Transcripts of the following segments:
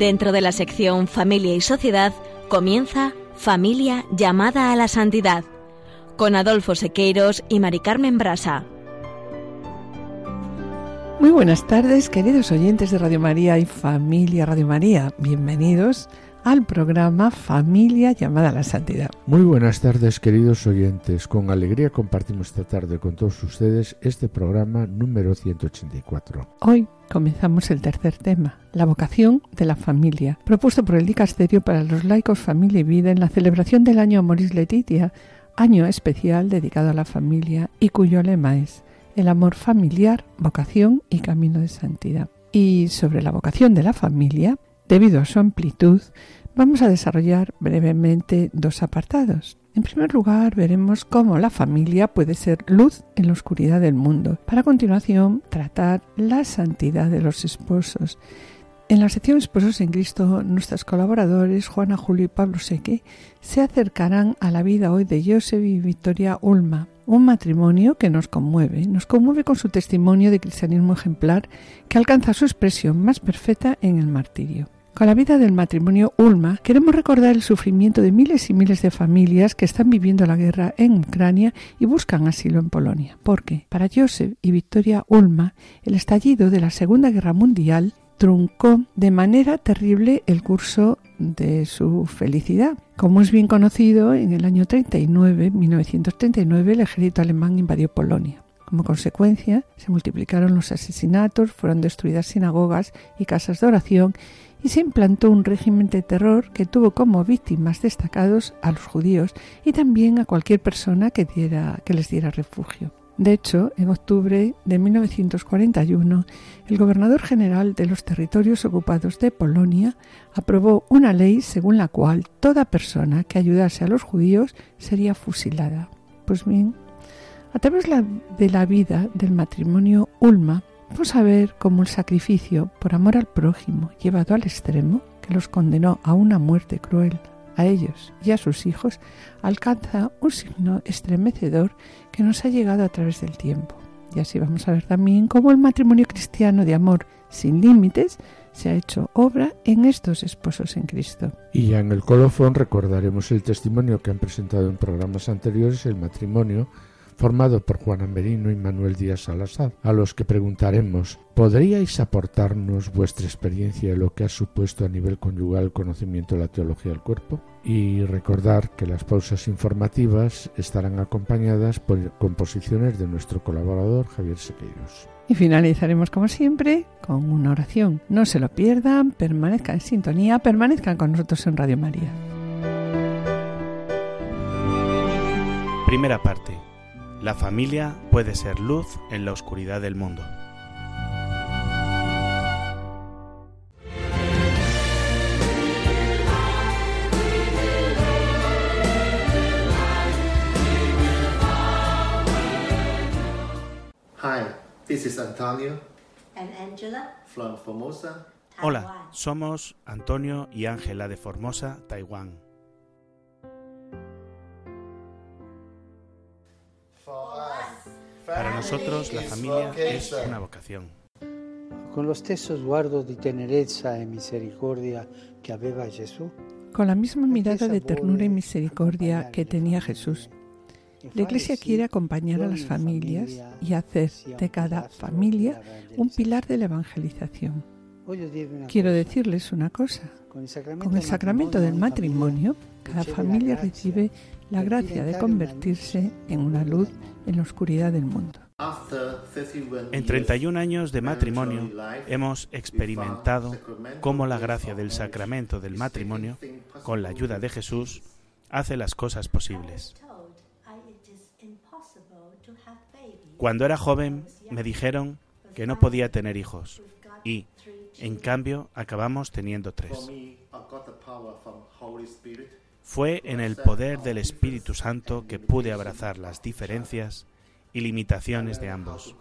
Dentro de la sección Familia y Sociedad comienza Familia llamada a la santidad con Adolfo Sequeiros y Mari Carmen Brasa. Muy buenas tardes, queridos oyentes de Radio María y Familia Radio María. Bienvenidos al programa Familia llamada a la Santidad. Muy buenas tardes, queridos oyentes. Con alegría compartimos esta tarde con todos ustedes este programa número 184. Hoy comenzamos el tercer tema, la vocación de la familia, propuesto por el Dicasterio para los laicos, familia y vida en la celebración del año Amoris Letitia, año especial dedicado a la familia y cuyo lema es el amor familiar, vocación y camino de santidad. Y sobre la vocación de la familia, Debido a su amplitud, vamos a desarrollar brevemente dos apartados. En primer lugar, veremos cómo la familia puede ser luz en la oscuridad del mundo. Para continuación, tratar la santidad de los esposos. En la sección Esposos en Cristo, nuestros colaboradores, Juana, Julio y Pablo Seque, se acercarán a la vida hoy de Joseph y Victoria Ulma, un matrimonio que nos conmueve, nos conmueve con su testimonio de cristianismo ejemplar que alcanza su expresión más perfecta en el martirio. Con la vida del matrimonio Ulma queremos recordar el sufrimiento de miles y miles de familias que están viviendo la guerra en Ucrania y buscan asilo en Polonia. Porque para Joseph y Victoria Ulma el estallido de la Segunda Guerra Mundial truncó de manera terrible el curso de su felicidad. Como es bien conocido, en el año 39, 1939, el ejército alemán invadió Polonia. Como consecuencia, se multiplicaron los asesinatos, fueron destruidas sinagogas y casas de oración y se implantó un régimen de terror que tuvo como víctimas destacados a los judíos y también a cualquier persona que, les diera refugio. De hecho, en octubre de 1941, el gobernador general de los territorios ocupados de Polonia aprobó una ley según la cual toda persona que ayudase a los judíos sería fusilada. Pues bien, a través de la vida del matrimonio Ulma, Vamos a ver cómo el sacrificio por amor al prójimo llevado al extremo, que los condenó a una muerte cruel a ellos y a sus hijos, alcanza un signo estremecedor que nos ha llegado a través del tiempo. Y así vamos a ver también cómo el matrimonio cristiano de amor sin límites se ha hecho obra en estos esposos en Cristo. Y ya en el colofón recordaremos el testimonio que han presentado en programas anteriores el matrimonio formado por Juan Merino y Manuel Díaz Salazar, a los que preguntaremos ¿Podríais aportarnos vuestra experiencia de lo que ha supuesto a nivel conyugal el conocimiento de la teología del cuerpo? Y recordar que las pausas informativas estarán acompañadas por composiciones de nuestro colaborador Javier Sequeiros. Y finalizaremos como siempre con una oración. No se lo pierdan, permanezcan en sintonía, permanezcan con nosotros en Radio María. Primera parte la familia puede ser luz en la oscuridad del mundo. Hi, this is Antonio and Angela from Formosa. Hola, somos Antonio y Ángela de Formosa, Taiwán. Para nosotros la familia es una vocación. Con lo stesso sguardo di tenerezza e misericordia que aveva Gesù, con la misma mirada de ternura y misericordia que tenía Jesús. La Iglesia quiere acompañar a las familias y hacer de cada familia un pilar de la evangelización. Quiero decirles una cosa. Con el sacramento del matrimonio, cada familia recibe la gracia de convertirse en una luz en la oscuridad del mundo. En 31 años de matrimonio hemos experimentado cómo la gracia del sacramento del matrimonio, con la ayuda de Jesús, hace las cosas posibles. Cuando era joven me dijeron que no podía tener hijos. y, en cambio, acabamos teniendo tres. Fue en el poder del Espíritu Santo que pude abrazar las diferencias y limitaciones de ambos.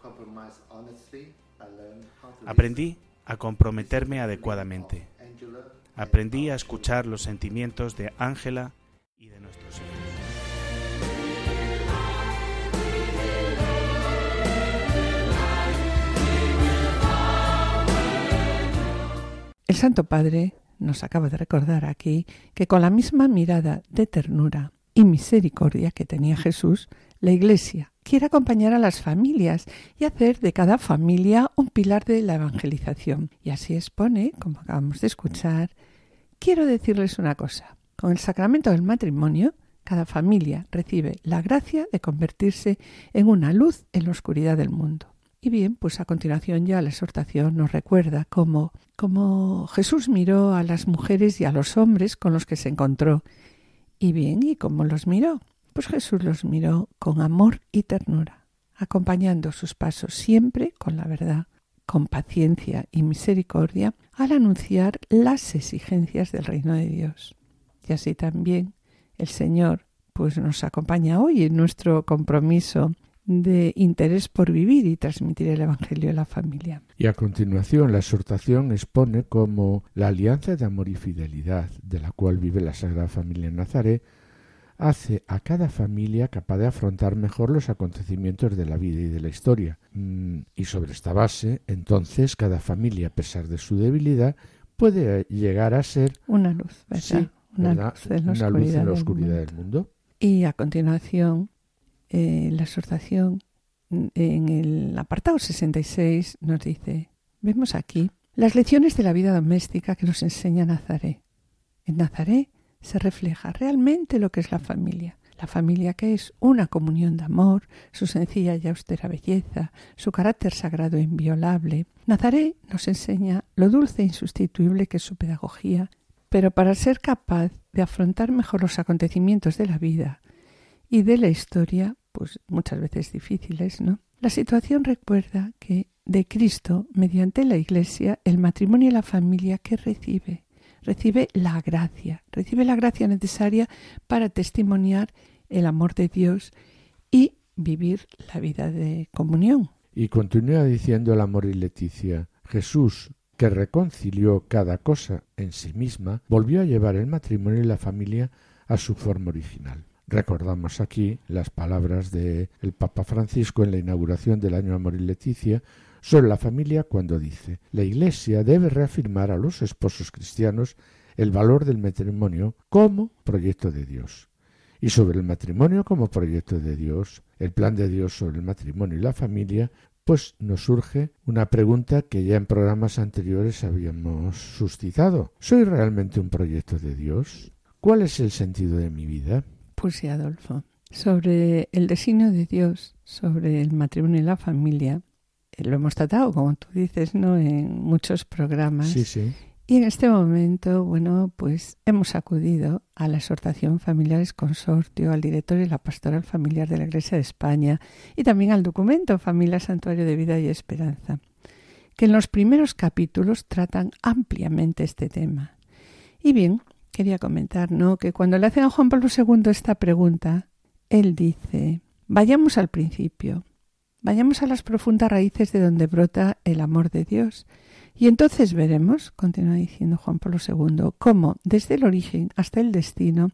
Aprendí a comprometerme adecuadamente. Aprendí a escuchar los sentimientos de Ángela y de nuestros hijos. El Santo Padre nos acaba de recordar aquí que con la misma mirada de ternura y misericordia que tenía Jesús, la Iglesia quiere acompañar a las familias y hacer de cada familia un pilar de la evangelización. Y así expone, como acabamos de escuchar, quiero decirles una cosa. Con el sacramento del matrimonio, cada familia recibe la gracia de convertirse en una luz en la oscuridad del mundo. Y bien, pues a continuación ya la exhortación nos recuerda cómo, cómo Jesús miró a las mujeres y a los hombres con los que se encontró. Y bien, ¿y cómo los miró? Pues Jesús los miró con amor y ternura, acompañando sus pasos siempre con la verdad, con paciencia y misericordia al anunciar las exigencias del reino de Dios. Y así también el Señor pues nos acompaña hoy en nuestro compromiso de interés por vivir y transmitir el Evangelio a la familia. Y a continuación la exhortación expone como la alianza de amor y fidelidad de la cual vive la Sagrada Familia en Nazaret hace a cada familia capaz de afrontar mejor los acontecimientos de la vida y de la historia. Mm, y sobre esta base, entonces, cada familia, a pesar de su debilidad, puede llegar a ser una luz, Una, Luz en la oscuridad, del mundo. Y a continuación, eh, la exhortación en el apartado 66 nos dice, vemos aquí las lecciones de la vida doméstica que nos enseña Nazaret. En Nazaret se refleja realmente lo que es la familia. La familia que es una comunión de amor, su sencilla y austera belleza, su carácter sagrado e inviolable. Nazaret nos enseña lo dulce e insustituible que es su pedagogía, pero para ser capaz de afrontar mejor los acontecimientos de la vida y de la historia, pues muchas veces difíciles, ¿no? La situación recuerda que de Cristo, mediante la Iglesia, el matrimonio y la familia que recibe, recibe la gracia, recibe la gracia necesaria para testimoniar el amor de Dios y vivir la vida de comunión. Y continúa diciendo el amor y Leticia, Jesús, que reconcilió cada cosa en sí misma, volvió a llevar el matrimonio y la familia a su forma original. Recordamos aquí las palabras del el Papa Francisco en la inauguración del año Amor y Leticia sobre la familia cuando dice la Iglesia debe reafirmar a los esposos cristianos el valor del matrimonio como proyecto de Dios. Y sobre el matrimonio como proyecto de Dios, el plan de Dios sobre el matrimonio y la familia, pues nos surge una pregunta que ya en programas anteriores habíamos suscitado. ¿Soy realmente un proyecto de Dios? ¿Cuál es el sentido de mi vida? Adolfo. Sobre el designio de Dios, sobre el matrimonio y la familia, eh, lo hemos tratado, como tú dices, ¿no? En muchos programas. Sí, sí. Y en este momento, bueno, pues hemos acudido a la exhortación Familiares Consortio, al directorio y la pastoral familiar de la Iglesia de España y también al documento Familia Santuario de Vida y Esperanza, que en los primeros capítulos tratan ampliamente este tema. Y bien, quería comentar, ¿no? Que cuando le hacen a Juan Pablo II esta pregunta, él dice, vayamos al principio, vayamos a las profundas raíces de donde brota el amor de Dios. Y entonces veremos, continúa diciendo Juan Pablo II, cómo desde el origen hasta el destino,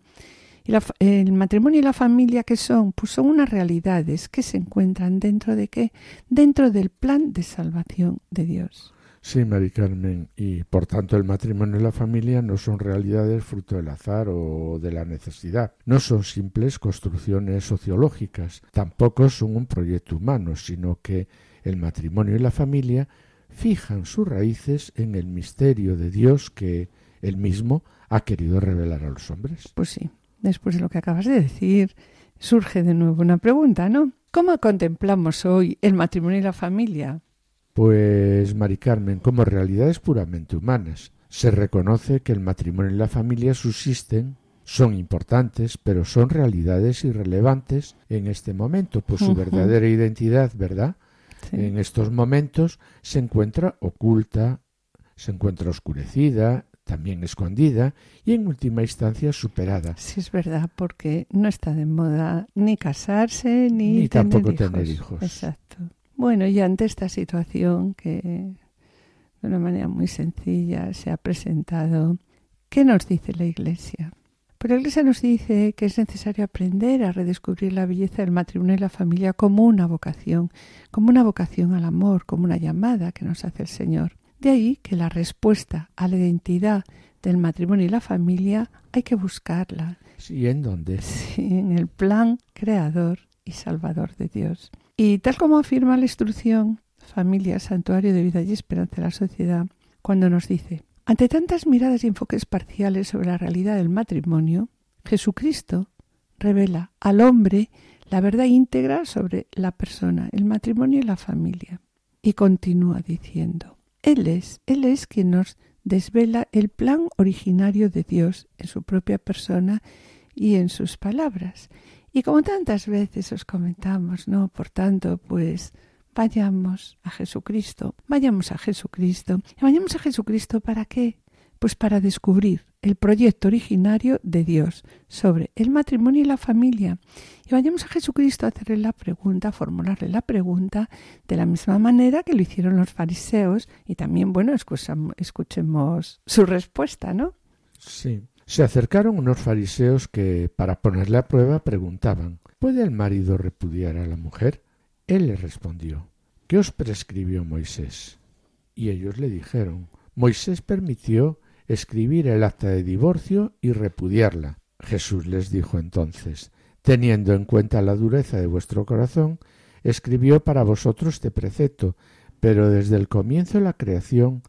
el matrimonio y la familia que son, pues son unas realidades que se encuentran dentro de qué? Dentro del plan de salvación de Dios. Sí, Mari Carmen, y por tanto el matrimonio y la familia no son realidades fruto del azar o de la necesidad, no son simples construcciones sociológicas, tampoco son un proyecto humano, sino que el matrimonio y la familia fijan sus raíces en el misterio de Dios que él mismo ha querido revelar a los hombres. Pues sí, después de lo que acabas de decir, surge de nuevo una pregunta, ¿no? ¿Cómo contemplamos hoy el matrimonio y la familia? Pues, Mari Carmen, como realidades puramente humanas, se reconoce que el matrimonio y la familia subsisten, son importantes, pero son realidades irrelevantes en este momento, pues su verdadera identidad, ¿verdad? En estos momentos se encuentra oculta, se encuentra oscurecida, también escondida y en última instancia superada. Sí, es verdad, porque no está de moda ni casarse ni, ni tampoco tener hijos. Exacto. Bueno, y ante esta situación que de una manera muy sencilla se ha presentado, ¿qué nos dice la Iglesia? Pues la Iglesia nos dice que es necesario aprender a redescubrir la belleza del matrimonio y la familia como una vocación, como una vocación al amor, como una llamada que nos hace el Señor. De ahí que la respuesta a la identidad del matrimonio y la familia hay que buscarla. Sí, ¿en dónde? Sí, en el plan creador y salvador de Dios. Y tal como afirma la instrucción Familia, Santuario de Vida y Esperanza de la Sociedad, cuando nos dice, ante tantas miradas y enfoques parciales sobre la realidad del matrimonio, Jesucristo revela al hombre la verdad íntegra sobre la persona, el matrimonio y la familia. Y continúa diciendo, Él es, Él es quien nos desvela el plan originario de Dios en su propia persona y en sus palabras. Y como tantas veces os comentamos, ¿no? Por tanto, pues vayamos a Jesucristo, vayamos a Jesucristo. ¿Y vayamos a Jesucristo para qué? Pues para descubrir el proyecto originario de Dios sobre el matrimonio y la familia. Y vayamos a Jesucristo a hacerle la pregunta, a formularle la pregunta de la misma manera que lo hicieron los fariseos y también, bueno, escuchemos su respuesta, ¿no? Sí. Se acercaron unos fariseos que, para ponerle a prueba, preguntaban ¿Puede el marido repudiar a la mujer? Él les respondió ¿Qué os prescribió Moisés? Y ellos le dijeron Moisés permitió escribir el acta de divorcio y repudiarla. Jesús les dijo entonces Teniendo en cuenta la dureza de vuestro corazón, escribió para vosotros este precepto, pero desde el comienzo de la creación,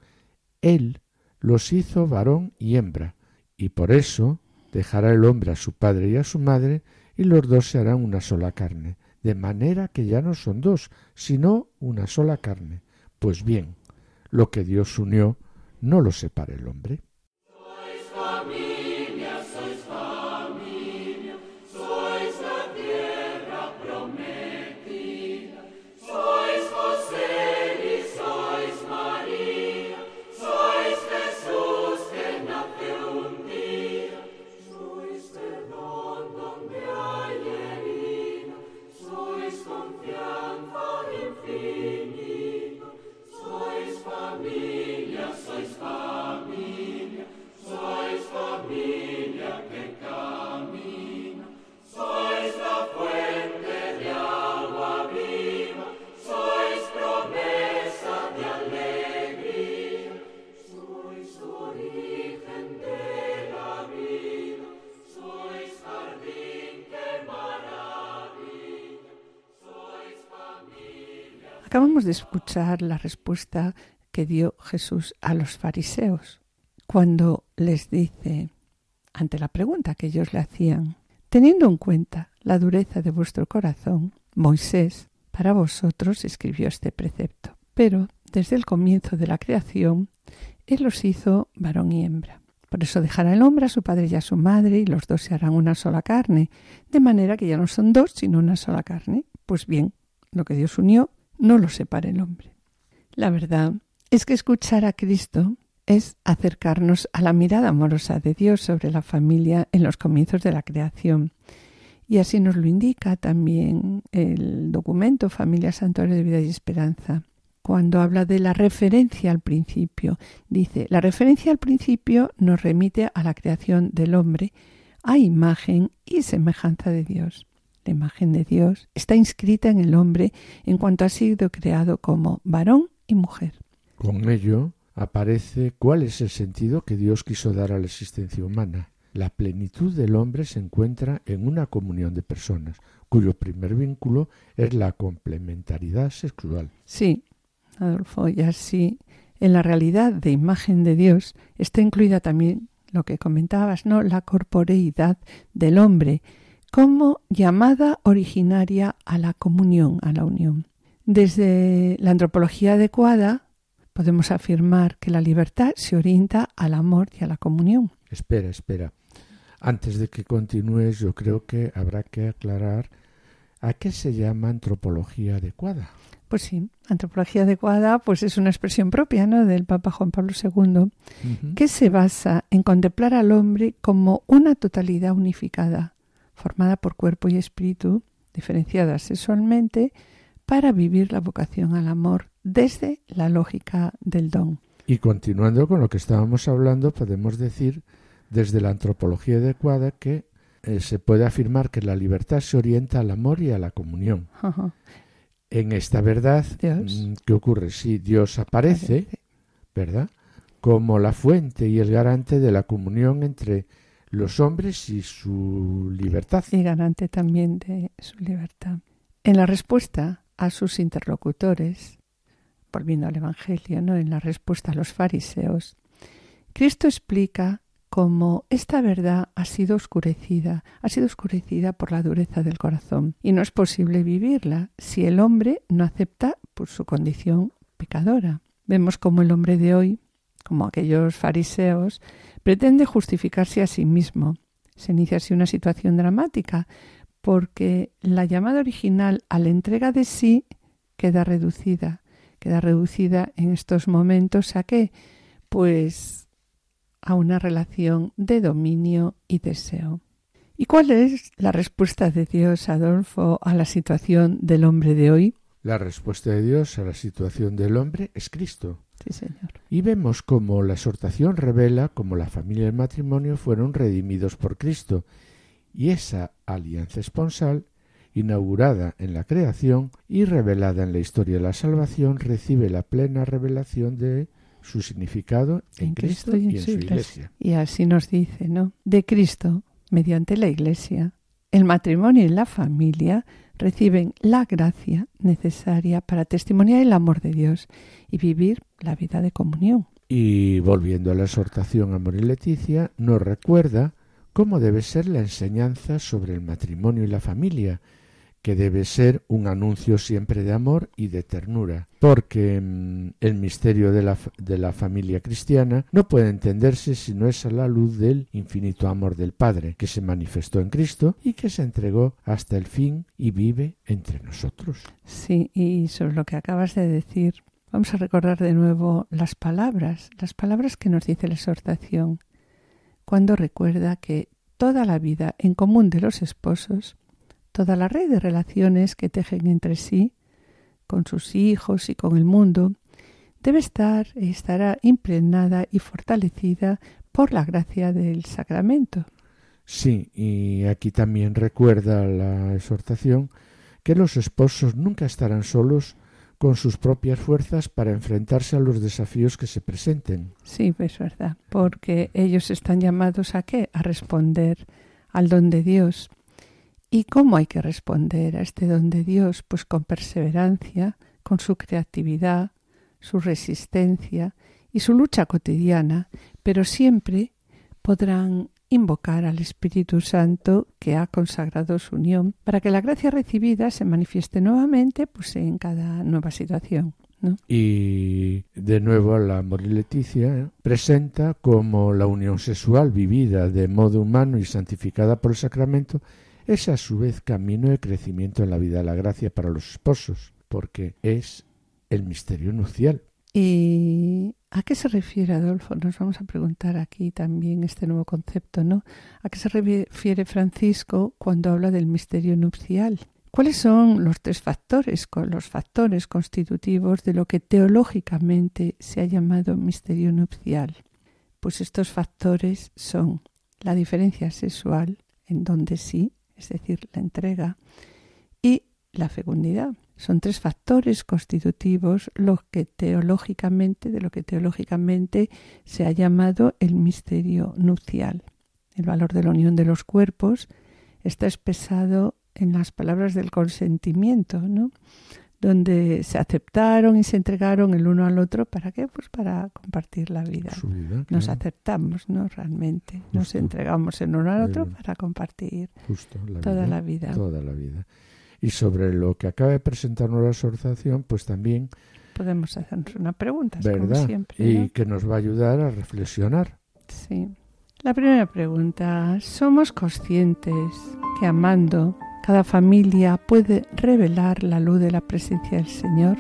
Él los hizo varón y hembra, y por eso dejará el hombre a su padre y a su madre, y los dos se harán una sola carne, de manera que ya no son dos, sino una sola carne. Pues bien, lo que Dios unió, no lo separa el hombre. Escuchar la respuesta que dio Jesús a los fariseos cuando les dice, ante la pregunta que ellos le hacían, teniendo en cuenta la dureza de vuestro corazón, Moisés para vosotros escribió este precepto. Pero desde el comienzo de la creación, Él los hizo varón y hembra. Por eso dejará el hombre a su padre y a su madre, y los dos se harán una sola carne, de manera que ya no son dos, sino una sola carne. Pues bien, lo que Dios unió, no lo separe el hombre. La verdad es que escuchar a Cristo es acercarnos a la mirada amorosa de Dios sobre la familia en los comienzos de la creación. Y así nos lo indica también el documento Familia Santuario de Vida y Esperanza. Cuando habla de la referencia al principio, dice, la referencia al principio nos remite a la creación del hombre, a imagen y semejanza de Dios. La imagen de Dios está inscrita en el hombre en cuanto ha sido creado como varón y mujer. Con ello aparece cuál es el sentido que Dios quiso dar a la existencia humana. La plenitud del hombre se encuentra en una comunión de personas, cuyo primer vínculo es la complementariedad sexual. Sí, Adolfo, y así en la realidad de imagen de Dios está incluida también lo que comentabas, ¿no? La corporeidad del hombre, como llamada originaria a la comunión, a la unión. Desde la antropología adecuada podemos afirmar que la libertad se orienta al amor y a la comunión. Espera, espera. Antes de que continúes, yo creo que habrá que aclarar a qué se llama antropología adecuada. Pues sí, antropología adecuada pues es una expresión propia ¿no? del Papa Juan Pablo II, que se basa en contemplar al hombre como una totalidad unificada, formada por cuerpo y espíritu, diferenciadas sexualmente, para vivir la vocación al amor desde la lógica del don. Y continuando con lo que estábamos hablando, podemos decir desde la antropología adecuada que eh, se puede afirmar que la libertad se orienta al amor y a la comunión. En esta verdad, mm, ¿qué ocurre? Si Dios aparece, ¿verdad? Como la fuente y el garante de la comunión entre los hombres y su libertad. Y garante también de su libertad. En la respuesta a sus interlocutores, volviendo al Evangelio, ¿no? en la respuesta a los fariseos, Cristo explica cómo esta verdad ha sido oscurecida, ha sido oscurecida por la dureza del corazón y no es posible vivirla si el hombre no acepta su condición pecadora. Vemos como el hombre de hoy, como aquellos fariseos, pretende justificarse a sí mismo. Se inicia así una situación dramática, porque la llamada original a la entrega de sí queda reducida, queda reducida en estos momentos a qué? Pues a una relación de dominio y deseo. ¿Y cuál es la respuesta de Dios, Adolfo, a la situación del hombre de hoy? La respuesta de Dios a la situación del hombre es Cristo. Sí, Señor. Y vemos cómo la exhortación revela cómo la familia y el matrimonio fueron redimidos por Cristo, y esa alianza esponsal, inaugurada en la creación y revelada en la historia de la salvación, recibe la plena revelación de su significado en, Cristo, y en, su iglesia. Y así nos dice, ¿no? De Cristo, mediante la iglesia, el matrimonio y la familia reciben la gracia necesaria para testimoniar el amor de Dios y vivir la vida de comunión. Y volviendo a la exhortación a y Leticia, nos recuerda cómo debe ser la enseñanza sobre el matrimonio y la familia, que debe ser un anuncio siempre de amor y de ternura, porque mm, el misterio de la, de la familia cristiana no puede entenderse si no es a la luz del infinito amor del Padre, que se manifestó en Cristo y que se entregó hasta el fin y vive entre nosotros. Sí, y sobre lo que acabas de decir, vamos a recordar de nuevo las palabras, las palabras que nos dice la exhortación, cuando recuerda que toda la vida en común de los esposos toda la red de relaciones que tejen entre sí, con sus hijos y con el mundo, debe estar y estará impregnada y fortalecida por la gracia del sacramento. Sí, y aquí también recuerda la exhortación que los esposos nunca estarán solos con sus propias fuerzas para enfrentarse a los desafíos que se presenten. Sí, es verdad, porque ellos están llamados a qué? A responder al don de Dios ¿Y cómo hay que responder a este don de Dios? Pues con perseverancia, con su creatividad, su resistencia y su lucha cotidiana, pero siempre podrán invocar al Espíritu Santo que ha consagrado su unión para que la gracia recibida se manifieste nuevamente pues en cada nueva situación. Y de nuevo la Amor Leticia ¿eh? presenta como la unión sexual vivida de modo humano y santificada por el sacramento es a su vez camino de crecimiento en la vida de la gracia para los esposos, porque es el misterio nupcial. ¿Y a qué se refiere Adolfo? Nos vamos a preguntar aquí también este nuevo concepto, ¿no? ¿A qué se refiere Francisco cuando habla del misterio nupcial? ¿Cuáles son los tres factores, los factores constitutivos de lo que teológicamente se ha llamado misterio nupcial? Pues estos factores son la diferencia sexual, en donde sí es decir, la entrega, y la fecundidad. Son tres factores constitutivos lo que teológicamente, de lo que teológicamente se ha llamado el misterio nupcial. El valor de la unión de los cuerpos está expresado en las palabras del consentimiento, ¿no? donde se aceptaron y se entregaron el uno al otro para qué pues para compartir la vida, nos aceptamos no realmente. Nos entregamos el uno al otro para compartir toda la vida. toda la vida y sobre lo que acaba de presentarnos la asociación pues también podemos hacernos una pregunta verdad siempre, y que nos va a ayudar a reflexionar sí la primera pregunta somos conscientes que amando cada familia puede revelar la luz de la presencia del Señor.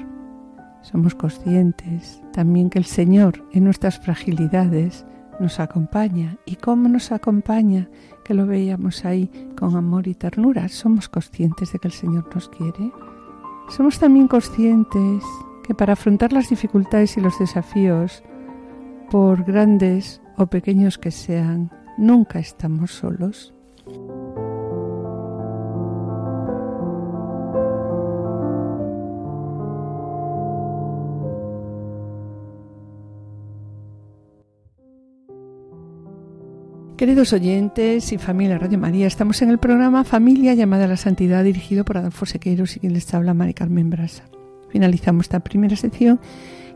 Somos conscientes también que el Señor en nuestras fragilidades nos acompaña. ¿Y cómo nos acompaña? Que lo veíamos ahí con amor y ternura. Somos conscientes de que el Señor nos quiere. Somos también conscientes que para afrontar las dificultades y los desafíos, por grandes o pequeños que sean, nunca estamos solos. Queridos oyentes y familia Radio María, estamos en el programa Familia llamada a la Santidad dirigido por Adolfo Sequeiros y quien les habla Mari Carmen Brasa. Finalizamos esta primera sección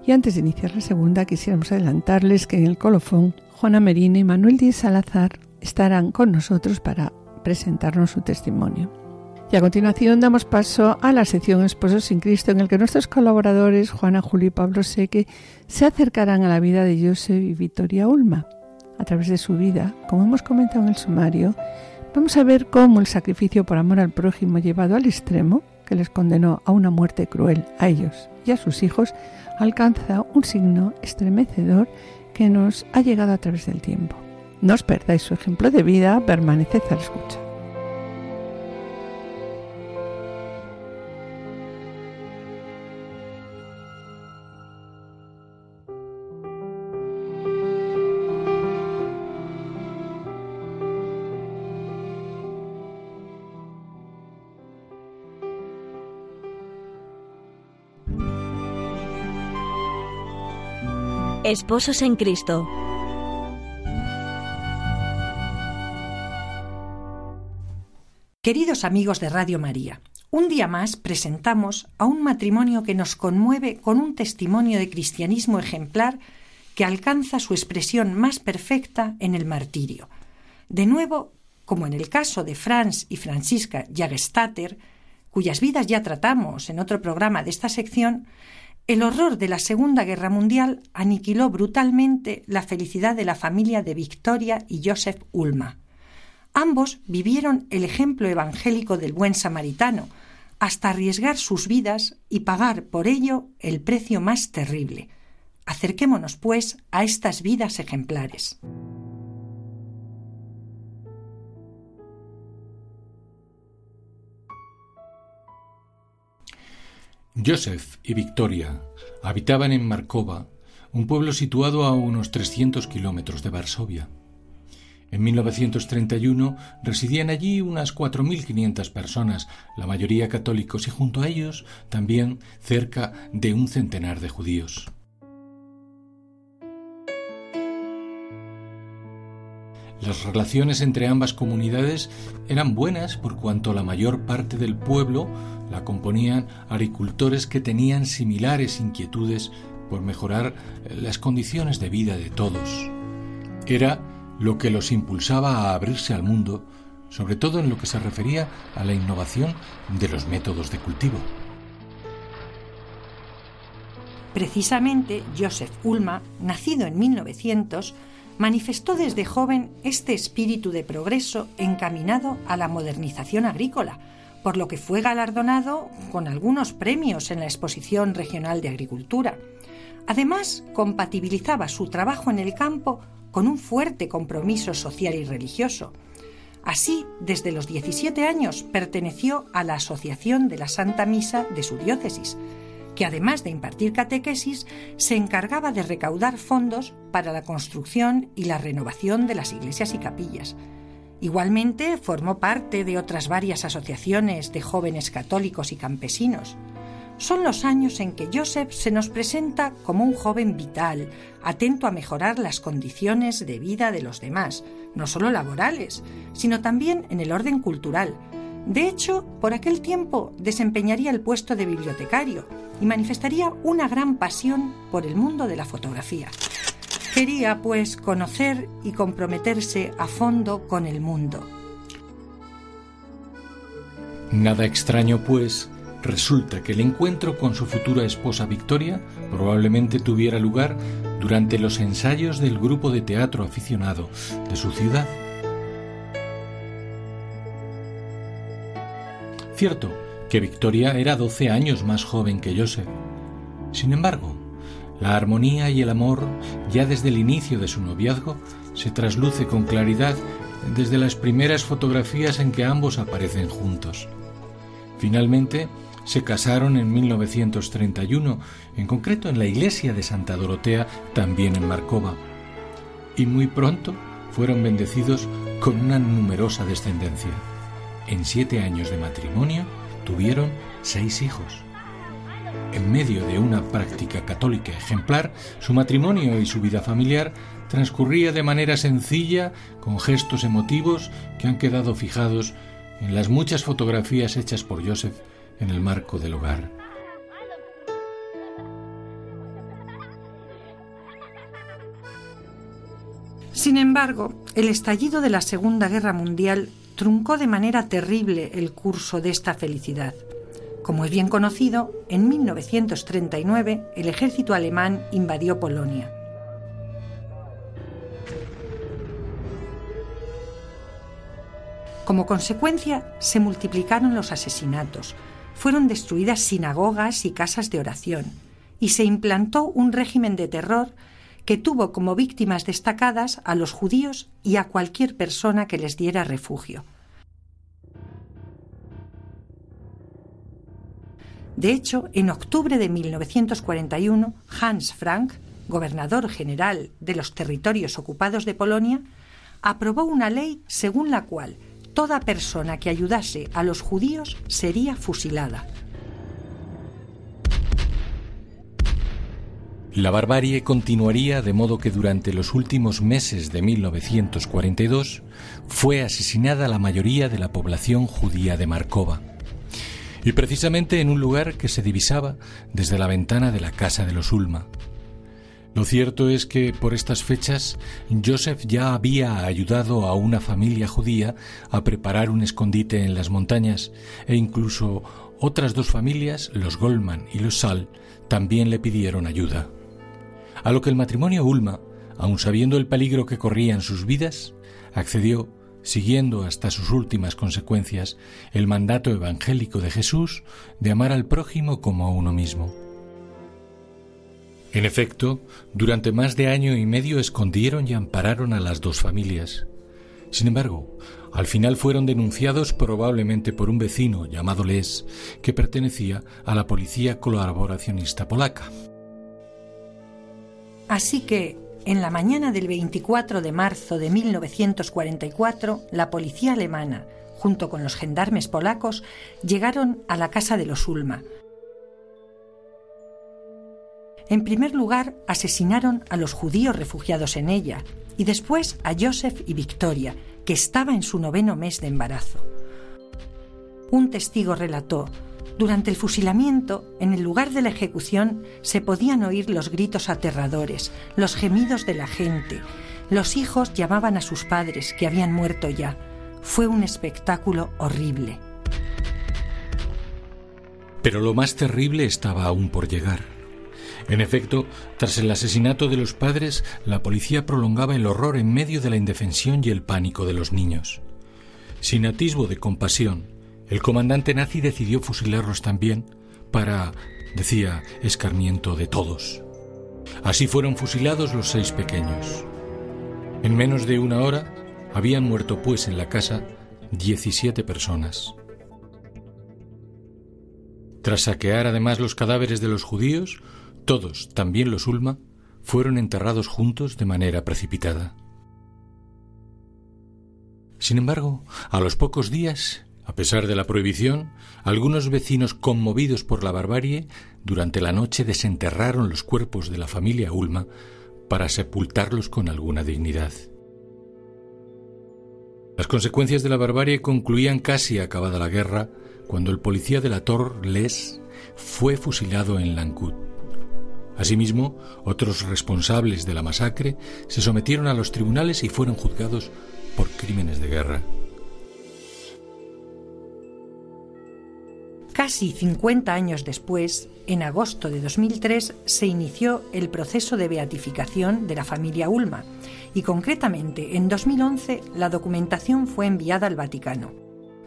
y antes de iniciar la segunda quisiéramos adelantarles que en el colofón Juana Merino y Manuel Díez Salazar estarán con nosotros para presentarnos su testimonio. Y a continuación damos paso a la sección Esposos sin Cristo, en el que nuestros colaboradores, Juana, Julio y Pablo Seque, se acercarán a la vida de Joseph y Victoria Ulma. A través de su vida, como hemos comentado en el sumario, vamos a ver cómo el sacrificio por amor al prójimo llevado al extremo, que les condenó a una muerte cruel a ellos y a sus hijos, alcanza un signo estremecedor que nos ha llegado a través del tiempo. No os perdáis su ejemplo de vida, permaneced al escucha. Esposos en Cristo. Queridos amigos de Radio María, un día más presentamos a un matrimonio que nos conmueve con un testimonio de cristianismo ejemplar que alcanza su expresión más perfecta en el martirio. De nuevo, como en el caso de Franz y Francisca Jagestater, cuyas vidas ya tratamos en otro programa de esta sección, el horror de la Segunda Guerra Mundial aniquiló brutalmente la felicidad de la familia de Victoria y Joseph Ulma. Ambos vivieron el ejemplo evangélico del buen samaritano, hasta arriesgar sus vidas y pagar por ello el precio más terrible. Acerquémonos, pues, a estas vidas ejemplares. Joseph y Victoria habitaban en Markova, un pueblo situado a unos 300 kilómetros de Varsovia. En 1931 residían allí unas 4.500 personas, la mayoría católicos, y junto a ellos también cerca de un centenar de judíos. Las relaciones entre ambas comunidades eran buenas por cuanto la mayor parte del pueblo la componían agricultores que tenían similares inquietudes por mejorar las condiciones de vida de todos. Era lo que los impulsaba a abrirse al mundo, sobre todo en lo que se refería a la innovación de los métodos de cultivo. Precisamente Joseph Ulma, nacido en 1900, manifestó desde joven este espíritu de progreso encaminado a la modernización agrícola, por lo que fue galardonado con algunos premios en la Exposición Regional de Agricultura. Además, compatibilizaba su trabajo en el campo con un fuerte compromiso social y religioso. Así, desde los 17 años perteneció a la Asociación de la Santa Misa de su diócesis, que además de impartir catequesis, se encargaba de recaudar fondos para la construcción y la renovación de las iglesias y capillas. Igualmente formó parte de otras varias asociaciones de jóvenes católicos y campesinos. Son los años en que Joseph se nos presenta como un joven vital, atento a mejorar las condiciones de vida de los demás, no solo laborales, sino también en el orden cultural. De hecho, por aquel tiempo desempeñaría el puesto de bibliotecario y manifestaría una gran pasión por el mundo de la fotografía. Quería, pues, conocer y comprometerse a fondo con el mundo. Nada extraño, pues, resulta que el encuentro con su futura esposa Victoria probablemente tuviera lugar durante los ensayos del grupo de teatro aficionado de su ciudad. Cierto que Victoria era 12 años más joven que Joseph. Sin embargo, la armonía y el amor, ya desde el inicio de su noviazgo, se trasluce con claridad desde las primeras fotografías en que ambos aparecen juntos. Finalmente, se casaron en 1931, en concreto en la iglesia de Santa Dorotea, también en Marcova. Y muy pronto fueron bendecidos con una numerosa descendencia. En siete años de matrimonio tuvieron seis hijos. En medio de una práctica católica ejemplar, su matrimonio y su vida familiar transcurría de manera sencilla, con gestos emotivos que han quedado fijados en las muchas fotografías hechas por Joseph en el marco del hogar. Sin embargo, el estallido de la Segunda Guerra Mundial truncó de manera terrible el curso de esta felicidad. Como es bien conocido, en 1939 el ejército alemán invadió Polonia. Como consecuencia, se multiplicaron los asesinatos, fueron destruidas sinagogas y casas de oración, y se implantó un régimen de terror que tuvo como víctimas destacadas a los judíos y a cualquier persona que les diera refugio. De hecho, en octubre de 1941, Hans Frank, gobernador general de los territorios ocupados de Polonia, aprobó una ley según la cual toda persona que ayudase a los judíos sería fusilada. La barbarie continuaría de modo que durante los últimos meses de 1942 fue asesinada la mayoría de la población judía de Markova. Y precisamente en un lugar que se divisaba desde la ventana de la casa de los Ulma. Lo cierto es que por estas fechas Joseph ya había ayudado a una familia judía a preparar un escondite en las montañas e incluso otras dos familias, los Goldman y los Sal, también le pidieron ayuda a lo que el matrimonio Ulma, aun sabiendo el peligro que corrían sus vidas, accedió, siguiendo hasta sus últimas consecuencias el mandato evangélico de Jesús de amar al prójimo como a uno mismo. En efecto, durante más de año y medio escondieron y ampararon a las dos familias. Sin embargo, al final fueron denunciados probablemente por un vecino llamado Les, que pertenecía a la policía colaboracionista polaca. Así que, en la mañana del 24 de marzo de 1944, la policía alemana, junto con los gendarmes polacos, llegaron a la casa de los Ulma. En primer lugar, asesinaron a los judíos refugiados en ella y después a Joseph y Victoria, que estaba en su noveno mes de embarazo. Un testigo relató durante el fusilamiento, en el lugar de la ejecución, se podían oír los gritos aterradores, los gemidos de la gente. Los hijos llamaban a sus padres, que habían muerto ya. Fue un espectáculo horrible. Pero lo más terrible estaba aún por llegar. En efecto, tras el asesinato de los padres, la policía prolongaba el horror en medio de la indefensión y el pánico de los niños. Sin atisbo de compasión, el comandante nazi decidió fusilarlos también para, decía, escarmiento de todos. Así fueron fusilados los seis pequeños. En menos de una hora habían muerto pues en la casa 17 personas. Tras saquear además los cadáveres de los judíos, todos, también los Ulma, fueron enterrados juntos de manera precipitada. Sin embargo, a los pocos días a pesar de la prohibición, algunos vecinos conmovidos por la barbarie durante la noche desenterraron los cuerpos de la familia Ulma para sepultarlos con alguna dignidad. Las consecuencias de la barbarie concluían casi acabada la guerra cuando el policía de la Tor, Les, fue fusilado en Lancut. Asimismo, otros responsables de la masacre se sometieron a los tribunales y fueron juzgados por crímenes de guerra. Casi 50 años después, en agosto de 2003, se inició el proceso de beatificación de la familia Ulma y concretamente en 2011 la documentación fue enviada al Vaticano.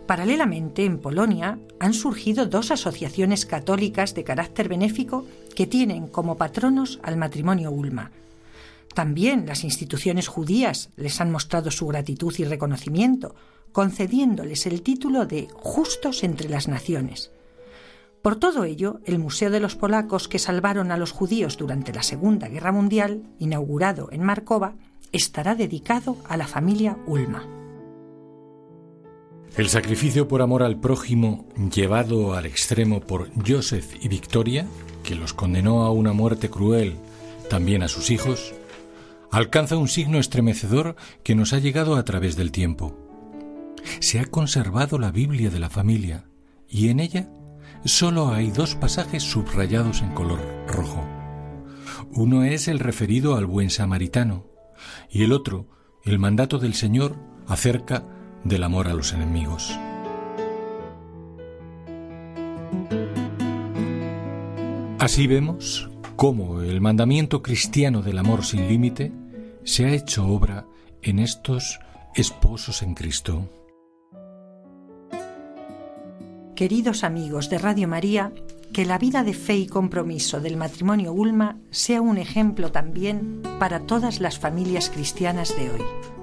Paralelamente, en Polonia han surgido dos asociaciones católicas de carácter benéfico que tienen como patronos al matrimonio Ulma. También las instituciones judías les han mostrado su gratitud y reconocimiento, concediéndoles el título de justos entre las naciones. Por todo ello, el Museo de los Polacos que salvaron a los judíos durante la Segunda Guerra Mundial, inaugurado en Markova, estará dedicado a la familia Ulma. El sacrificio por amor al prójimo, llevado al extremo por Joseph y Victoria, que los condenó a una muerte cruel, también a sus hijos, alcanza un signo estremecedor que nos ha llegado a través del tiempo. Se ha conservado la Biblia de la familia y en ella solo hay dos pasajes subrayados en color rojo. Uno es el referido al buen samaritano y el otro el mandato del Señor acerca del amor a los enemigos. Así vemos cómo el mandamiento cristiano del amor sin límite se ha hecho obra en estos esposos en Cristo. Queridos amigos de Radio María, que la vida de fe y compromiso del matrimonio Ulma sea un ejemplo también para todas las familias cristianas de hoy.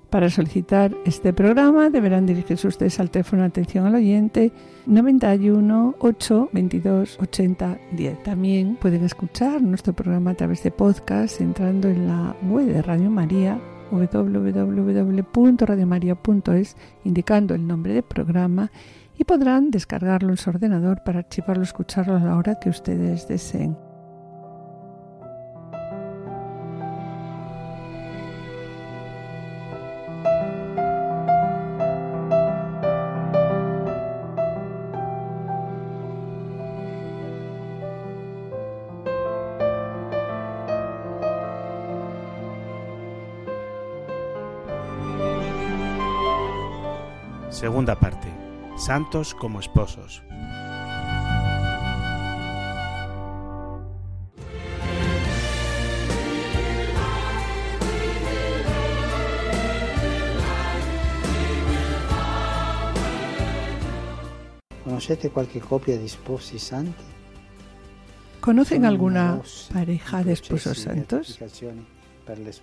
Para solicitar este programa deberán dirigirse ustedes al teléfono de atención al oyente 91 8 22 80 10. También pueden escuchar nuestro programa a través de podcast entrando en la web de Radio María www.radiomaria.es indicando el nombre del programa y podrán descargarlo en su ordenador para archivarlo o escucharlo a la hora que ustedes deseen. Segunda parte. Santos como esposos. copia de santi? ¿Conocen alguna pareja de esposos santos?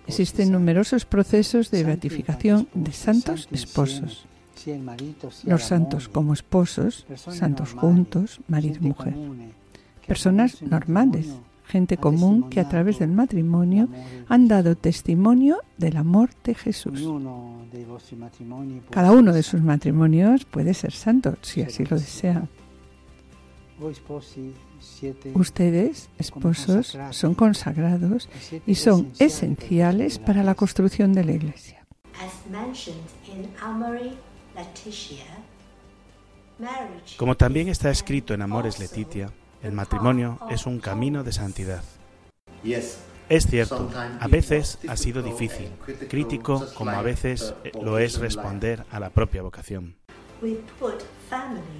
Existen numerosos procesos de beatificación de santos esposos los santos como esposos, santos juntos, marido y mujer. Personas normales, gente común que a través del matrimonio han dado testimonio del amor de Jesús. Cada uno de sus matrimonios puede ser santo si así lo desean. Ustedes, esposos, son consagrados y son esenciales para la construcción de la Iglesia. Como también está escrito en Amores Letitia, el matrimonio es un camino de santidad. Es cierto, a veces ha sido difícil, crítico como a veces lo es responder a la propia vocación.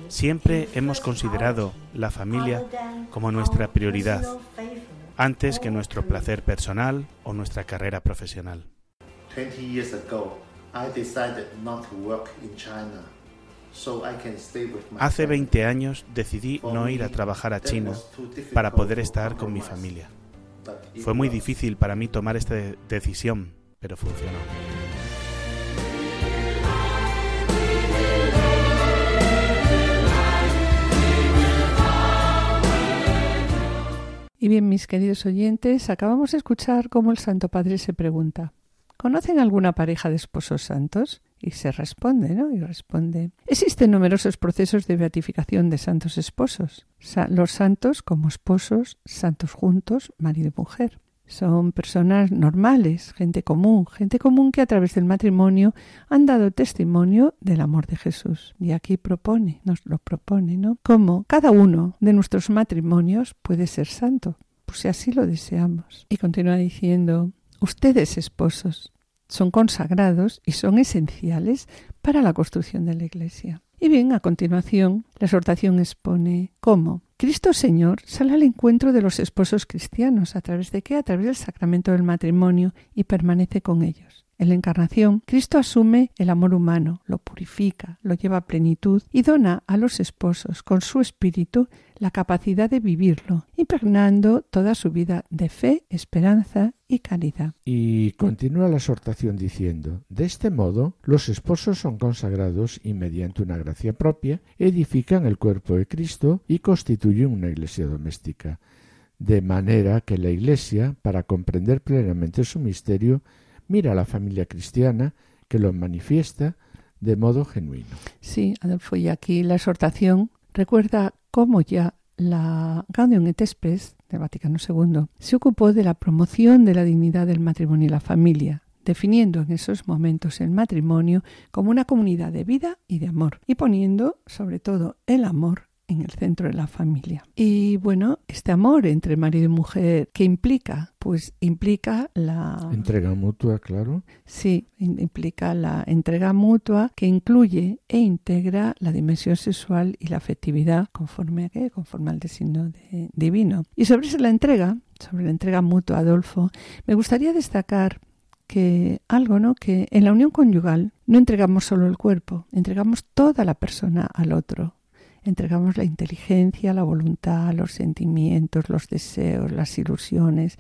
Siempre hemos considerado la familia como nuestra prioridad, antes que nuestro placer personal o nuestra carrera profesional. Hace 20 años decidí no ir a trabajar a China para poder estar con mi familia. Fue muy difícil para mí tomar esta decisión, pero funcionó. Y bien, mis queridos oyentes, acabamos de escuchar cómo el Santo Padre se pregunta, ¿Conocen alguna pareja de esposos santos? Y se responde, ¿no? Y responde. Existen numerosos procesos de beatificación de santos esposos. los santos como esposos, santos juntos, marido y mujer. Son personas normales, gente común, gente común que a través del matrimonio han dado testimonio del amor de Jesús. Y aquí propone, nos lo propone, ¿no? Como cada uno de nuestros matrimonios puede ser santo, pues si así lo deseamos. Y continúa diciendo, Ustedes, esposos, son consagrados y son esenciales para la construcción de la Iglesia. Y bien, a continuación, la exhortación expone cómo Cristo Señor sale al encuentro de los esposos cristianos. ¿A través de qué? A través del sacramento del matrimonio y permanece con ellos. En la encarnación, Cristo asume el amor humano, lo purifica, lo lleva a plenitud y dona a los esposos, con su espíritu, la capacidad de vivirlo, impregnando toda su vida de fe, esperanza y caridad. Y continúa la exhortación diciendo, de este modo, los esposos son consagrados y mediante una gracia propia edifican el cuerpo de Cristo y constituyen una iglesia doméstica. De manera que la iglesia, para comprender plenamente su misterio, mira la familia cristiana que lo manifiesta de modo genuino. Sí, Adolfo, y aquí la exhortación recuerda cómo ya la Gaudium et Spes del Vaticano II se ocupó de la promoción de la dignidad del matrimonio y la familia, definiendo en esos momentos el matrimonio como una comunidad de vida y de amor, y poniendo sobre todo el amor en el centro de la familia. Y bueno, este amor entre marido y mujer, ¿qué implica? Pues implica la... Entrega mutua, claro. Sí, implica la entrega mutua que incluye e integra la dimensión sexual y la afectividad conforme a qué? Conforme al designio divino. Y sobre la entrega, sobre la entrega mutua, Adolfo, me gustaría destacar que algo, ¿no? Que en la unión conyugal no entregamos solo el cuerpo, entregamos toda la persona al otro entregamos la inteligencia, la voluntad, los sentimientos, los deseos, las ilusiones.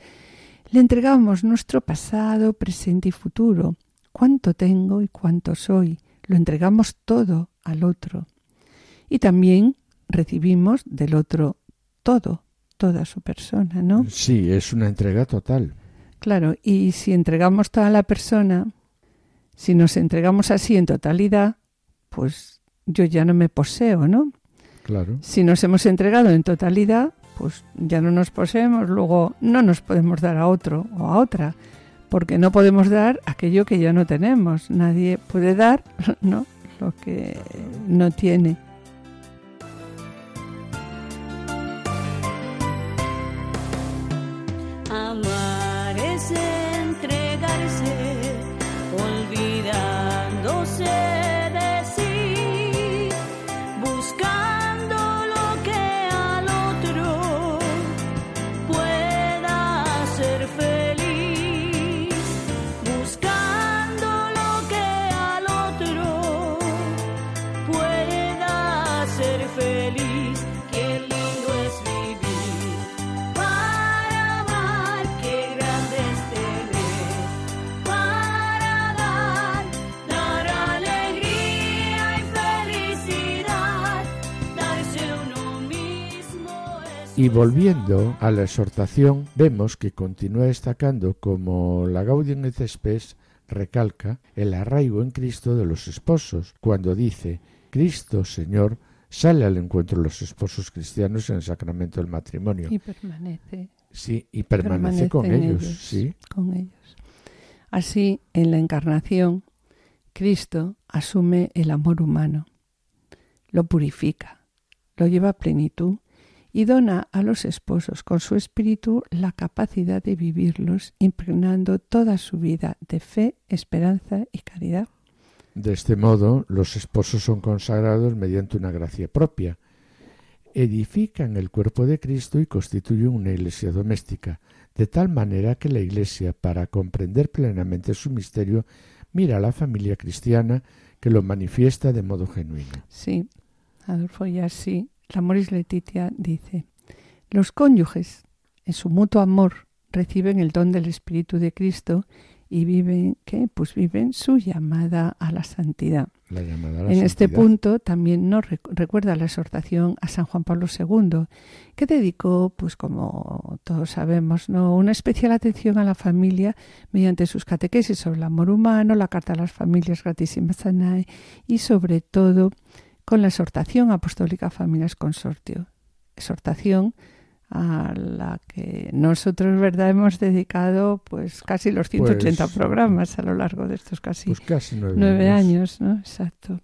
Le entregamos nuestro pasado, presente y futuro, cuánto tengo y cuánto soy. Lo entregamos todo al otro. Y también recibimos del otro todo, toda su persona, ¿no? Sí, es una entrega total. Claro, y si entregamos toda la persona, si nos entregamos así en totalidad, pues yo ya no me poseo, ¿no? Si nos hemos entregado en totalidad, pues ya no nos poseemos, luego no nos podemos dar a otro o a otra, porque no podemos dar aquello que ya no tenemos. Nadie puede dar ¿no? lo que no tiene. Y volviendo a la exhortación, vemos que continúa destacando como la Gaudium et Spes recalca el arraigo en Cristo de los esposos, cuando dice, Cristo, Señor, sale al encuentro de los esposos cristianos en el sacramento del matrimonio. Y permanece. Sí, y permanece, con ellos, sí. Con ellos. Así, en la encarnación, Cristo asume el amor humano, lo purifica, lo lleva a plenitud y dona a los esposos con su espíritu la capacidad de vivirlos, impregnando toda su vida de fe, esperanza y caridad. De este modo, los esposos son consagrados mediante una gracia propia, edifican el cuerpo de Cristo y constituyen una iglesia doméstica, de tal manera que la iglesia, para comprender plenamente su misterio, mira a la familia cristiana que lo manifiesta de modo genuino. Sí, Adolfo, y así la Moris Letitia dice, los cónyuges, en su mutuo amor, reciben el don del Espíritu de Cristo y viven, ¿qué? Pues viven su llamada a la santidad. en este punto también nos recuerda la exhortación a San Juan Pablo II, que dedicó, pues como todos sabemos, ¿no? una especial atención a la familia mediante sus catequesis sobre el amor humano, la Carta a las Familias Gratísimas Sanae y sobre todo con la exhortación apostólica Familias Consortio. Exhortación a la que nosotros, ¿verdad?, hemos dedicado pues casi los 180 pues, programas a lo largo de estos casi, pues nueve, años. ¿no? Exacto.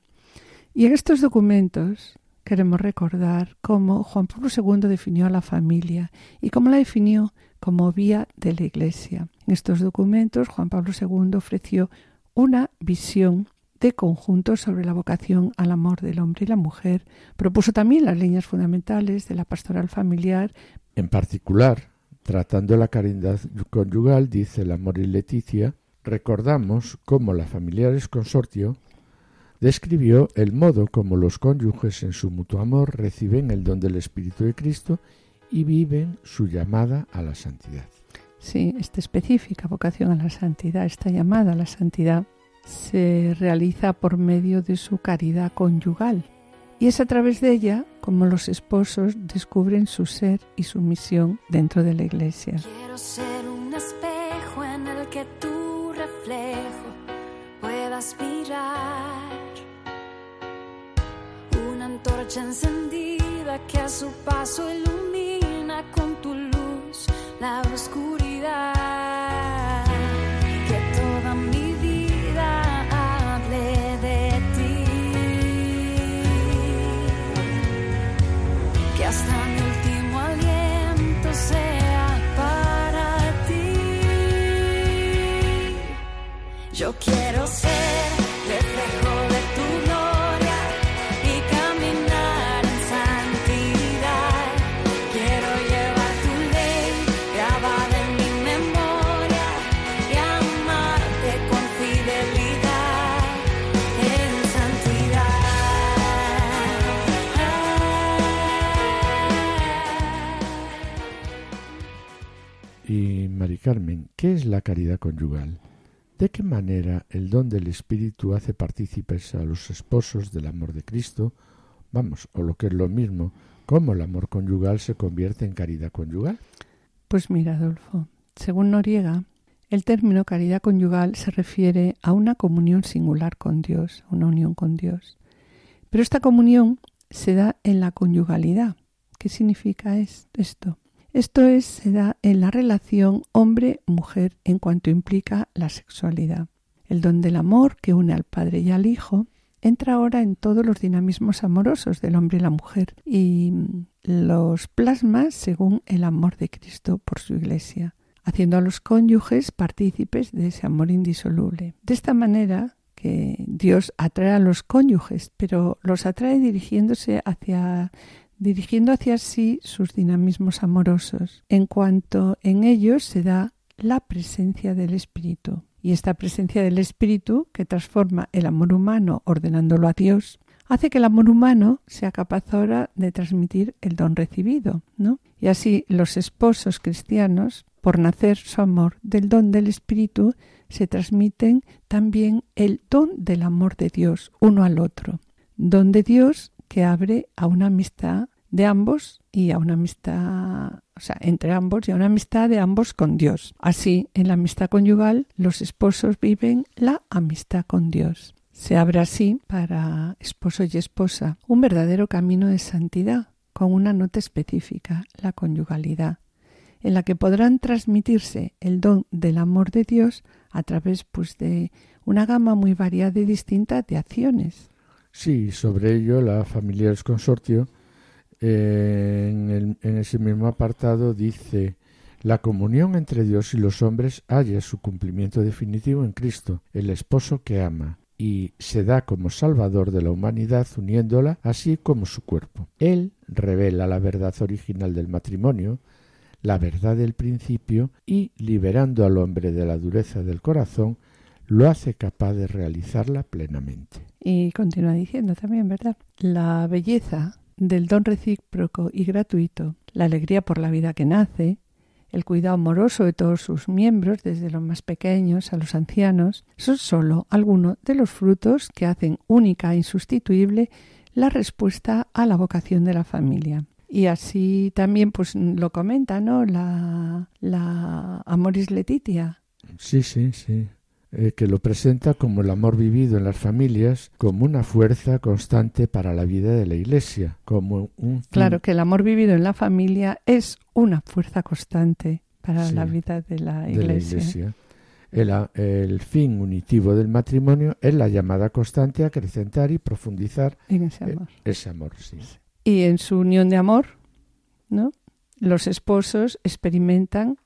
Y en estos documentos queremos recordar cómo Juan Pablo II definió a la familia y cómo la definió como vía de la Iglesia. En estos documentos Juan Pablo II ofreció una visión de conjunto sobre la vocación al amor del hombre y la mujer. Propuso también las líneas fundamentales de la pastoral familiar. En particular, tratando la caridad conyugal, dice el amor y Leticia, recordamos cómo la Familiares Consortio describió el modo como los cónyuges en su mutuo amor reciben el don del Espíritu de Cristo y viven su llamada a la santidad. Sí, esta específica vocación a la santidad, esta llamada a la santidad, se realiza por medio de su caridad conyugal. Y es a través de ella como los esposos descubren su ser y su misión dentro de la iglesia. Quiero ser un espejo en el que tu reflejo pueda aspirar. Una antorcha encendida que a su paso ilumina con tu luz la oscuridad. Yo quiero ser reflejo de tu gloria y caminar en santidad. Quiero llevar tu ley grabada en mi memoria y amarte con fidelidad en santidad. Y Mari Carmen, ¿qué es la caridad conyugal? ¿De qué manera el don del Espíritu hace partícipes a los esposos del amor de Cristo? Vamos, o lo que es lo mismo, ¿cómo el amor conyugal se convierte en caridad conyugal? Pues mira, Adolfo, según Noriega, el término caridad conyugal se refiere a una comunión singular con Dios, una unión con Dios. Pero esta comunión se da en la conyugalidad. ¿Qué significa es- esto? Esto es, se da en la relación hombre-mujer en cuanto implica la sexualidad. El don del amor que une al padre y al hijo entra ahora en todos los dinamismos amorosos del hombre y la mujer y mm, los plasma según el amor de Cristo por su iglesia, haciendo a los cónyuges partícipes de ese amor indisoluble. De esta manera que Dios atrae a los cónyuges, pero los atrae dirigiéndose hacia dirigiendo hacia sí sus dinamismos amorosos, en cuanto en ellos se da la presencia del Espíritu. Y esta presencia del Espíritu, que transforma el amor humano ordenándolo a Dios, hace que el amor humano sea capaz ahora de transmitir el don recibido, ¿no? Y así los esposos cristianos, por nacer su amor del don del Espíritu, se transmiten también el don del amor de Dios uno al otro. Don de Dios que abre a una amistad de ambos y a una amistad, o sea, entre ambos y a una amistad de ambos con Dios. Así, en la amistad conyugal, los esposos viven la amistad con Dios. Se abre así para esposo y esposa un verdadero camino de santidad con una nota específica, la conyugalidad, en la que podrán transmitirse el don del amor de Dios a través pues, de una gama muy variada y distinta de acciones. Sí, sobre ello la Familiares Consortio en, en ese mismo apartado dice la comunión entre Dios y los hombres halla su cumplimiento definitivo en Cristo, el esposo que ama, y se da como salvador de la humanidad uniéndola así como su cuerpo. Él revela la verdad original del matrimonio, la verdad del principio y, liberando al hombre de la dureza del corazón, lo hace capaz de realizarla plenamente. Y continúa diciendo también, ¿verdad? La belleza del don recíproco y gratuito, la alegría por la vida que nace, el cuidado amoroso de todos sus miembros, desde los más pequeños a los ancianos, son sólo algunos de los frutos que hacen única e insustituible la respuesta a la vocación de la familia. Y así también pues lo comenta, ¿no? La, la Amoris Letitia, Sí, sí, sí. Eh, que lo presenta como el amor vivido en las familias, como una fuerza constante para la vida de la Iglesia, como un fin- Claro que el amor vivido en la familia es una fuerza constante para Sí, la vida de la de iglesia. la Iglesia. El, fin unitivo del matrimonio es la llamada constante a acrecentar y profundizar En ese eh, amor. ese amor. Sí. Y en su unión de amor, ¿no? Los esposos experimentan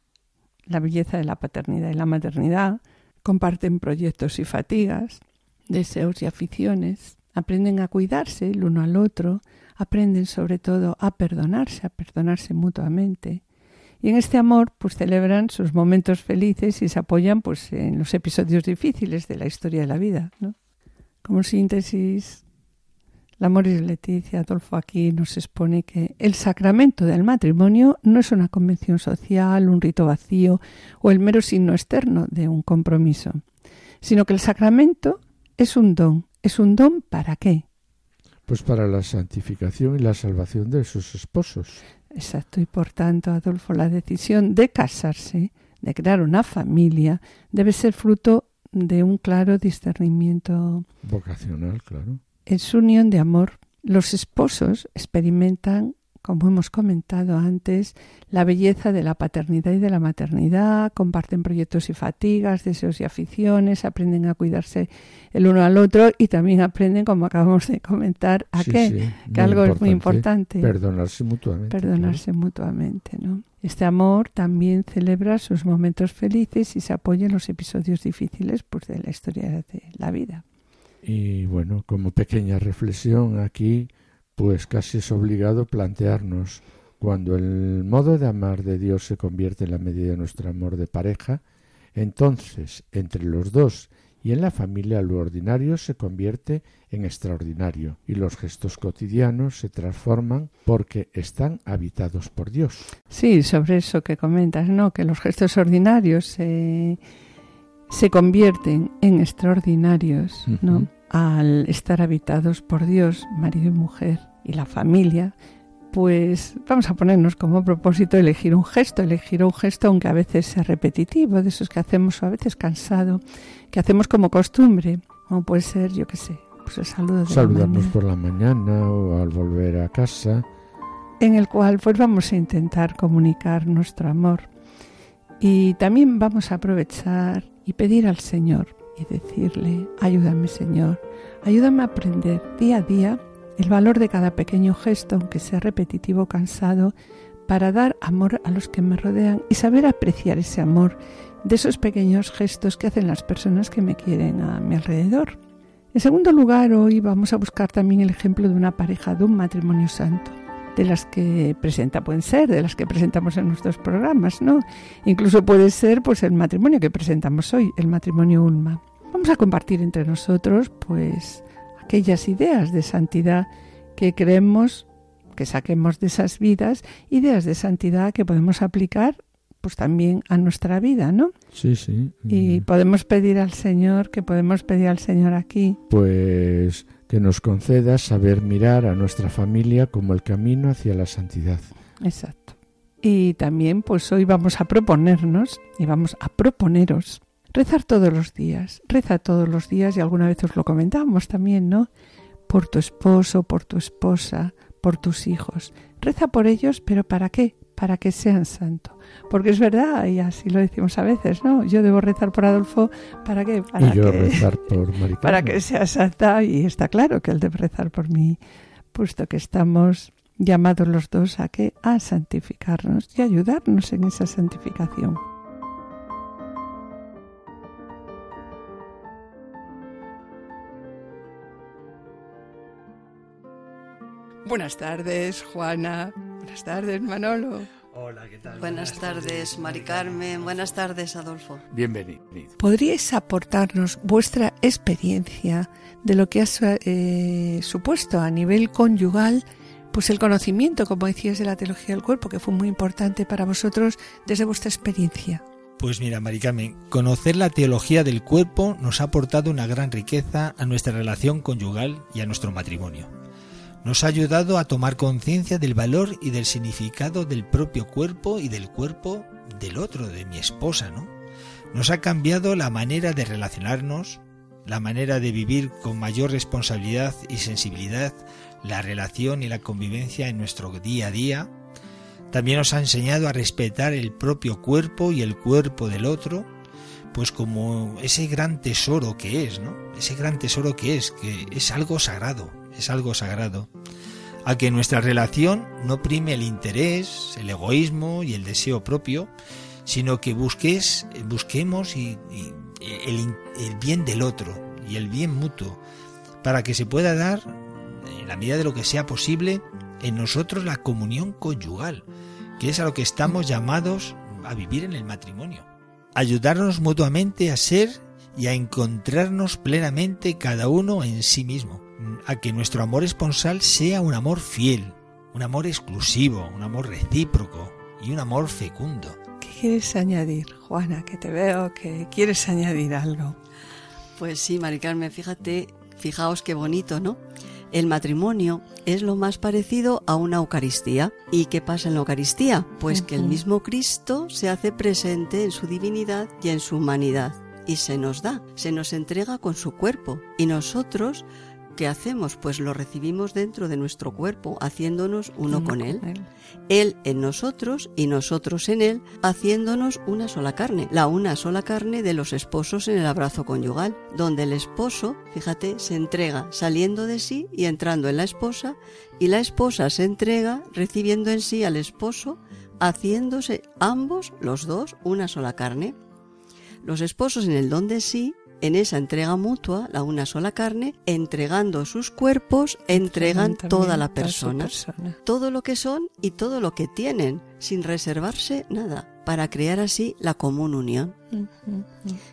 la belleza de la paternidad y la maternidad, comparten proyectos y fatigas, deseos y aficiones, aprenden a cuidarse el uno al otro, aprenden sobre todo a perdonarse, a perdonarse mutuamente Y en este amor, pues celebran sus momentos felices y se apoyan pues en los episodios difíciles de la historia de la vida. Como síntesis, la Moris Leticia Adolfo aquí nos expone que el sacramento del matrimonio no es una convención social, un rito vacío o el mero signo externo de un compromiso, sino que el sacramento es un don. ¿Es un don para qué? Pues para la santificación y la salvación de sus esposos. Exacto, y por tanto, Adolfo, la decisión de casarse, de crear una familia, debe ser fruto de un claro discernimiento vocacional, claro. En su unión de amor, los esposos experimentan como hemos comentado antes, la belleza de la paternidad y de la maternidad, comparten proyectos y fatigas, deseos y aficiones, aprenden a cuidarse el uno al otro y también aprenden, como acabamos de comentar, a qué, que algo es muy importante. Perdonarse mutuamente. Perdonarse mutuamente, ¿no? Este amor también celebra sus momentos felices y se apoya en los episodios difíciles pues, de la historia de la vida. Y bueno, como pequeña reflexión aquí, pues casi es obligado plantearnos cuando el modo de amar de Dios se convierte en la medida de nuestro amor de pareja, entonces entre los dos y en la familia lo ordinario se convierte en extraordinario y los gestos cotidianos se transforman porque están habitados por Dios. Sí, sobre eso que comentas, ¿no? Que los gestos ordinarios se, se convierten en extraordinarios, ¿no? Al estar habitados por Dios, marido y mujer y la familia, pues vamos a ponernos como propósito elegir un gesto, elegir un gesto aunque a veces sea repetitivo, de esos que hacemos o a veces cansado, que hacemos como costumbre, como puede ser, yo qué sé, pues el saludo de Saludarnos por la mañana o al volver a casa. En el cual pues vamos a intentar comunicar nuestro amor. Y también vamos a aprovechar y pedir al Señor y decirle, ayúdame Señor, ayúdame a aprender día a día el valor de cada pequeño gesto, aunque sea repetitivo o cansado, para dar amor a los que me rodean y saber apreciar ese amor de esos pequeños gestos que hacen las personas que me quieren a mi alrededor. En segundo lugar, hoy vamos a buscar también el ejemplo de una pareja, de un matrimonio santo, de las que presenta, pueden ser, de las que presentamos en nuestros programas, ¿no? Incluso puede ser pues el matrimonio que presentamos hoy, el matrimonio Ulma. Vamos a compartir entre nosotros pues aquellas ideas de santidad que creemos que saquemos de esas vidas, ideas de santidad que podemos aplicar pues también a nuestra vida, ¿no? Sí, sí. Y podemos pedir al Señor, que podemos pedir al Señor aquí. Pues que nos conceda saber mirar a nuestra familia como el camino hacia la santidad. Exacto. Y también pues hoy vamos a proponernos y vamos a proponeros Rezar todos los días, reza todos los días y alguna vez os lo comentamos también, ¿no? Por tu esposo, por tu esposa, por tus hijos. Reza por ellos, pero ¿para qué? Para que sean santos. Porque es verdad, y así lo decimos a veces, ¿no? Yo debo rezar por Adolfo, ¿para qué? Para y yo rezar por Para que sea santa, y está claro que él debe rezar por mí, puesto que estamos llamados los dos a que a santificarnos y ayudarnos en esa santificación. Buenas tardes, Juana. Buenas tardes, Manolo. Hola, ¿qué tal? Buenas, tardes, Mari Carmen. Buenas tardes, Adolfo. Bienvenido. ¿Podríais aportarnos vuestra experiencia de lo que ha eh, supuesto a nivel conyugal, pues el conocimiento, como decías, de la teología del cuerpo, que fue muy importante para vosotros desde vuestra experiencia? Pues mira, Mari Carmen, conocer la teología del cuerpo nos ha aportado una gran riqueza a nuestra relación conyugal y a nuestro matrimonio nos ha ayudado a tomar conciencia del valor y del significado del propio cuerpo y del cuerpo del otro, de mi esposa, ¿no? Nos ha cambiado la manera de relacionarnos, la manera de vivir con mayor responsabilidad y sensibilidad la relación y la convivencia en nuestro día a día. También nos ha enseñado a respetar el propio cuerpo y el cuerpo del otro, pues como ese gran tesoro que es, ¿no? Ese gran tesoro que es, que es algo sagrado, es algo sagrado. A que nuestra relación no prime el interés, el egoísmo y el deseo propio, sino que busques, busquemos y, el, el bien del otro y el bien mutuo, para que se pueda dar, en la medida de lo que sea posible, en nosotros la comunión conyugal, que es a lo que estamos llamados a vivir en el matrimonio. Ayudarnos mutuamente a ser y a encontrarnos plenamente cada uno en sí mismo, a que nuestro amor esponsal sea un amor fiel, un amor exclusivo, un amor recíproco y un amor fecundo. ¿Qué quieres añadir, Juana? Que te veo que quieres añadir algo. Pues sí, Mari Carmen, fíjate, fijaos qué bonito, ¿no? El matrimonio es lo más parecido a una Eucaristía. ¿Y qué pasa en la Eucaristía? Pues que el mismo Cristo se hace presente en su divinidad y en su humanidad. Y se nos da, se nos entrega con su cuerpo. Y nosotros ¿qué hacemos? Pues lo recibimos dentro de nuestro cuerpo, haciéndonos uno con él. él. en nosotros y nosotros en Él, haciéndonos una sola carne. La una sola carne de los esposos en el abrazo conyugal, donde el esposo, fíjate, se entrega saliendo de sí y entrando en la esposa, y la esposa se entrega recibiendo en sí al esposo, haciéndose ambos, los dos, una sola carne. Los esposos en el don de sí en esa entrega mutua, la una sola carne, entregando sus cuerpos, entregan toda la persona, todo lo que son y todo lo que tienen, sin reservarse nada, para crear así la común unión.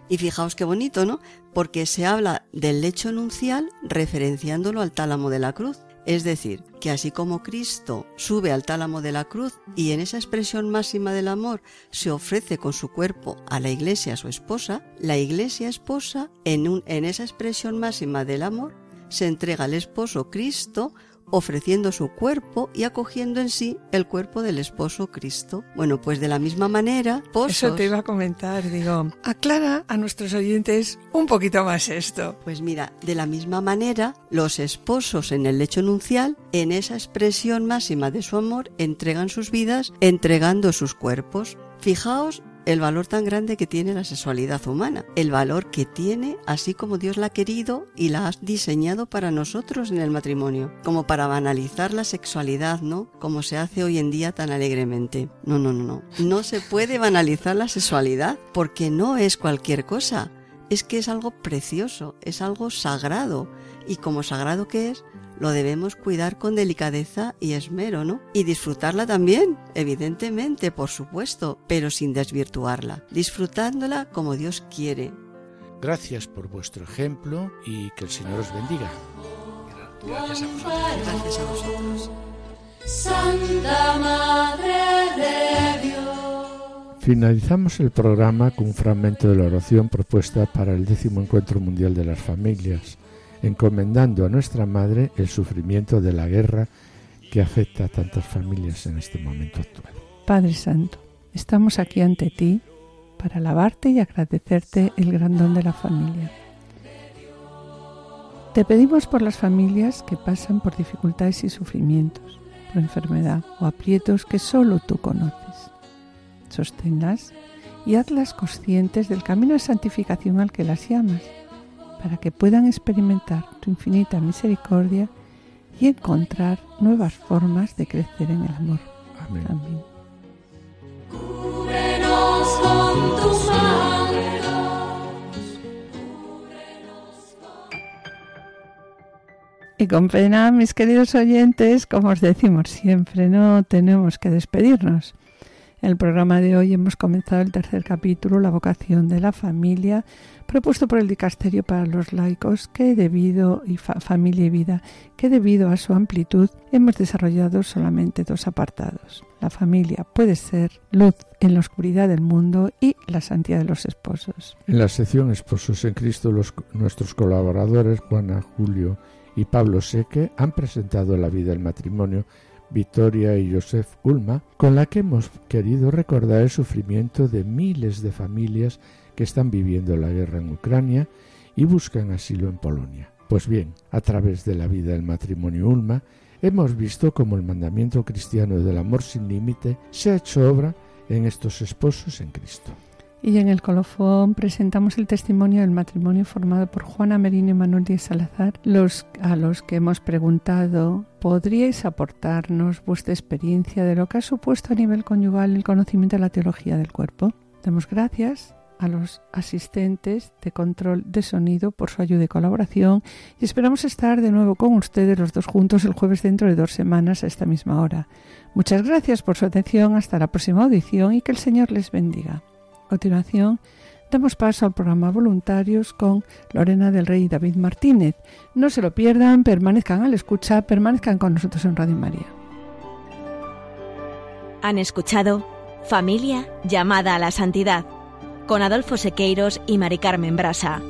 Y fijaos qué bonito, ¿no? Porque se habla del lecho nuncial referenciándolo al tálamo de la cruz. Es decir, que así como Cristo sube al tálamo de la cruz y en esa expresión máxima del amor se ofrece con su cuerpo a la iglesia, su esposa, la iglesia esposa, en, en esa expresión máxima del amor, se entrega al esposo Cristo ofreciendo su cuerpo y acogiendo en sí el cuerpo del esposo Cristo. Bueno, pues de la misma manera, Eso te iba a comentar, digo, aclara a nuestros oyentes un poquito más esto. Pues mira, de la misma manera, los esposos en el lecho nuncial, en esa expresión máxima de su amor, entregan sus vidas entregando sus cuerpos. Fijaos el valor tan grande que tiene la sexualidad humana, el valor que tiene así como Dios la ha querido y la ha diseñado para nosotros en el matrimonio, como para banalizar la sexualidad, ¿no? Como se hace hoy en día tan alegremente. No, no, no, no. No se puede banalizar la sexualidad porque no es cualquier cosa. Es que es algo precioso, es algo sagrado. Y como sagrado que es, lo debemos cuidar con delicadeza y esmero, ¿no? Y disfrutarla también, evidentemente, por supuesto, pero sin desvirtuarla, disfrutándola como Dios quiere. Gracias por vuestro ejemplo y que el Señor os bendiga. Gracias a vosotros. Gracias a vosotros. Santa Madre de Dios. Finalizamos el programa con un fragmento de la oración propuesta para el décimo encuentro mundial de las familias encomendando a nuestra Madre el sufrimiento de la guerra que afecta a tantas familias en este momento actual. Padre Santo, estamos aquí ante ti para alabarte y agradecerte el gran don de la familia. Te pedimos por las familias que pasan por dificultades y sufrimientos, por enfermedad o aprietos que solo tú conoces. Sosténlas y hazlas conscientes del camino de santificación al que las llamas para que puedan experimentar tu infinita misericordia y encontrar nuevas formas de crecer en el amor. Amén. Y con pena, mis queridos oyentes, como os decimos siempre, no tenemos que despedirnos. En el programa de hoy hemos comenzado el tercer capítulo, la vocación de la familia, propuesto por el Dicasterio para los laicos, que debido y familia y vida, que debido a su amplitud hemos desarrollado solamente dos apartados. La familia puede ser luz en la oscuridad del mundo y la santidad de los esposos. En la sección Esposos en Cristo, nuestros colaboradores Juana, Julio y Pablo Seque han presentado la vida del matrimonio Victoria y Joseph Ulma, con la que hemos querido recordar el sufrimiento de miles de familias que están viviendo la guerra en Ucrania y buscan asilo en Polonia. Pues bien, a través de la vida del matrimonio Ulma, hemos visto cómo el mandamiento cristiano del amor sin límite se ha hecho obra en estos esposos en Cristo. Y en el colofón presentamos el testimonio del matrimonio formado por Juana Merino y Manuel Díaz Salazar, a los que hemos preguntado, ¿podríais aportarnos vuestra experiencia de lo que ha supuesto a nivel conyugal el conocimiento de la teología del cuerpo? Damos gracias a los asistentes de control de sonido por su ayuda y colaboración y esperamos estar de nuevo con ustedes los dos juntos el jueves dentro de dos semanas a esta misma hora. Muchas gracias por su atención, hasta la próxima audición y que el Señor les bendiga. Continuación, damos paso al programa Voluntarios con Lorena del Rey y David Martínez. No se lo pierdan, permanezcan al escucha, permanezcan con nosotros en Radio María. Han escuchado Familia llamada a la santidad con Adolfo Sequeiros y Mari Carmen Brasa.